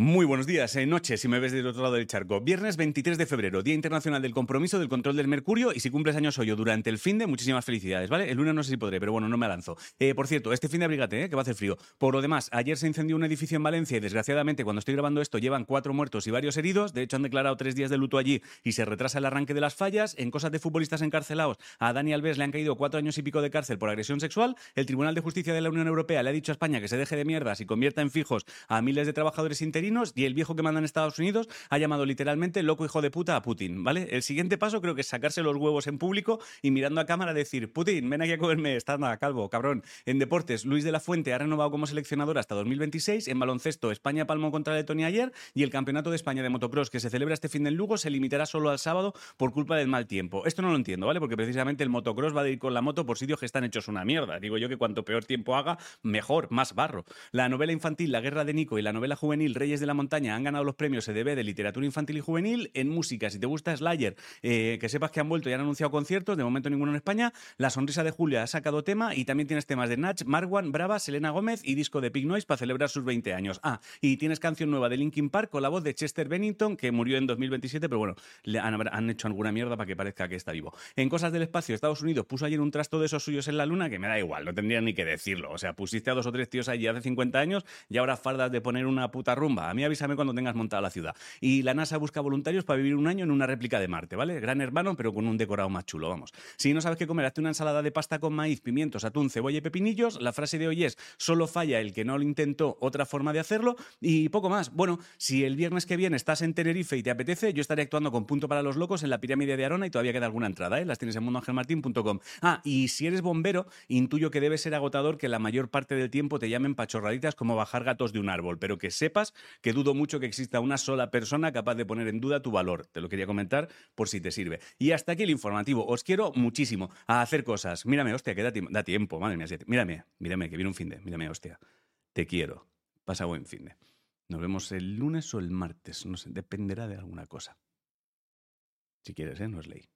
Muy buenos días, eh, noche, si me ves del otro lado del charco. Viernes 23 de febrero, Día Internacional del Compromiso del Control del Mercurio. Y si cumples años hoy o durante el fin de, muchísimas felicidades, ¿vale? El lunes no sé si podré, pero bueno, no me lanzo. Eh, por cierto, este fin de abrígate, ¿eh? que va a hacer frío. Por lo demás, ayer se incendió un edificio en Valencia y desgraciadamente, cuando estoy grabando esto, llevan cuatro muertos y varios heridos. De hecho, han declarado tres días de luto allí y se retrasa el arranque de las fallas. En cosas de futbolistas encarcelados, a Dani Alves le han caído cuatro años y pico de cárcel por agresión sexual. El Tribunal de Justicia de la Unión Europea le ha dicho a España que se deje de mierdas y convierta en fijos a miles de trabajadores interinos. Y el viejo que en Estados Unidos ha llamado literalmente loco hijo de puta a Putin, ¿vale? El siguiente paso creo que es sacarse los huevos en público y mirando a cámara decir, Putin, ven aquí a comerme, está nada, calvo, cabrón. En deportes, Luis de la Fuente ha renovado como seleccionador hasta 2026. En baloncesto, España palmó contra Letonia ayer y el Campeonato de España de Motocross que se celebra este fin de Lugo se limitará solo al sábado por culpa del mal tiempo. Esto no lo entiendo, ¿vale? Porque precisamente el motocross va a ir con la moto por sitios que están hechos una mierda. Digo yo que cuanto peor tiempo haga, mejor, más barro. La novela infantil La Guerra de Nico y la novela juvenil Reyes de la Montaña han ganado los premios EDB de literatura infantil y juvenil. En música, si te gusta Slayer, eh, que sepas que han vuelto y han anunciado conciertos, de momento ninguno en España. La Sonrisa de Julia ha sacado tema y también tienes temas de Natch, Marwan, Brava, Selena Gómez y disco de Pig Noise para celebrar sus 20 años. Ah, y tienes canción nueva de Linkin Park con la voz de Chester Bennington, que murió en 2027, pero bueno, le han, hecho alguna mierda para que parezca que está vivo. En cosas del espacio, Estados Unidos puso ayer un trasto de esos suyos en la luna que me da igual, no tendría ni que decirlo. O sea, pusiste a dos o tres tíos allí hace 50 años y ahora fardas de poner una puta rumba. A mí avísame cuando tengas montada la ciudad. Y la NASA busca voluntarios para vivir un año en una réplica de Marte, ¿vale? Gran hermano, pero con un decorado más chulo, vamos. Si no sabes qué comer, hazte una ensalada de pasta con maíz, pimientos, atún, cebolla y pepinillos. La frase de hoy es, solo falla el que no lo intentó, otra forma de hacerlo. Y poco más. Bueno, si el viernes que viene estás en Tenerife y te apetece, yo estaré actuando con Punto para los Locos en la pirámide de Arona y todavía queda alguna entrada, ¿eh? Las tienes en mundoangelmartin.com. Ah, y si eres bombero, intuyo que debe ser agotador que la mayor parte del tiempo te llamen pachorraditas como bajar gatos de un árbol, pero que sepas que dudo mucho que exista una sola persona capaz de poner en duda tu valor. Te lo quería comentar por si te sirve. Y hasta aquí el informativo. Os quiero muchísimo a hacer cosas. Mírame, hostia, que da, tiempo. Madre mía, mírame, mírame, que viene un fin de. Mírame, hostia. Te quiero. Pasa buen fin de. Nos vemos el lunes o el martes. No sé, dependerá de alguna cosa. Si quieres, ¿eh? No es ley.